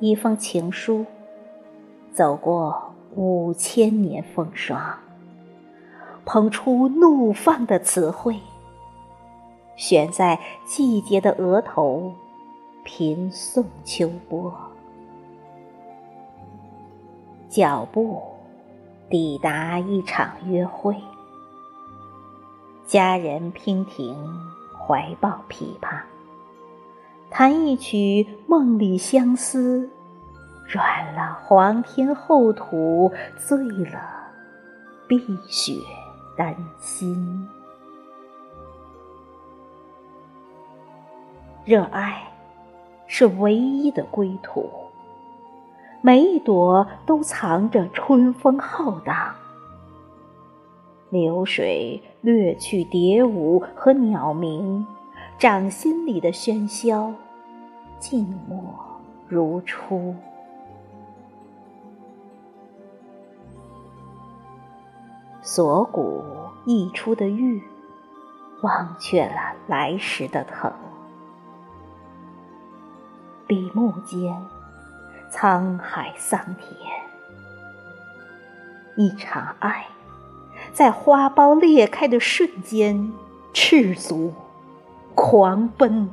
一封情书，走过五千年风霜，捧出怒放的词汇，悬在季节的额头，频送秋波。脚步抵达一场约会，佳人娉婷怀抱琵琶。弹一曲梦里相思，软了黄天厚土，醉了碧血丹心。热爱是唯一的归途，每一朵都藏着春风浩荡。流水掠去蝶舞和鸟鸣，掌心里的喧嚣。静默如初，锁骨溢出的玉，忘却了来时的疼。笔墨间，沧海桑田，一场爱，在花苞裂开的瞬间，赤足狂奔。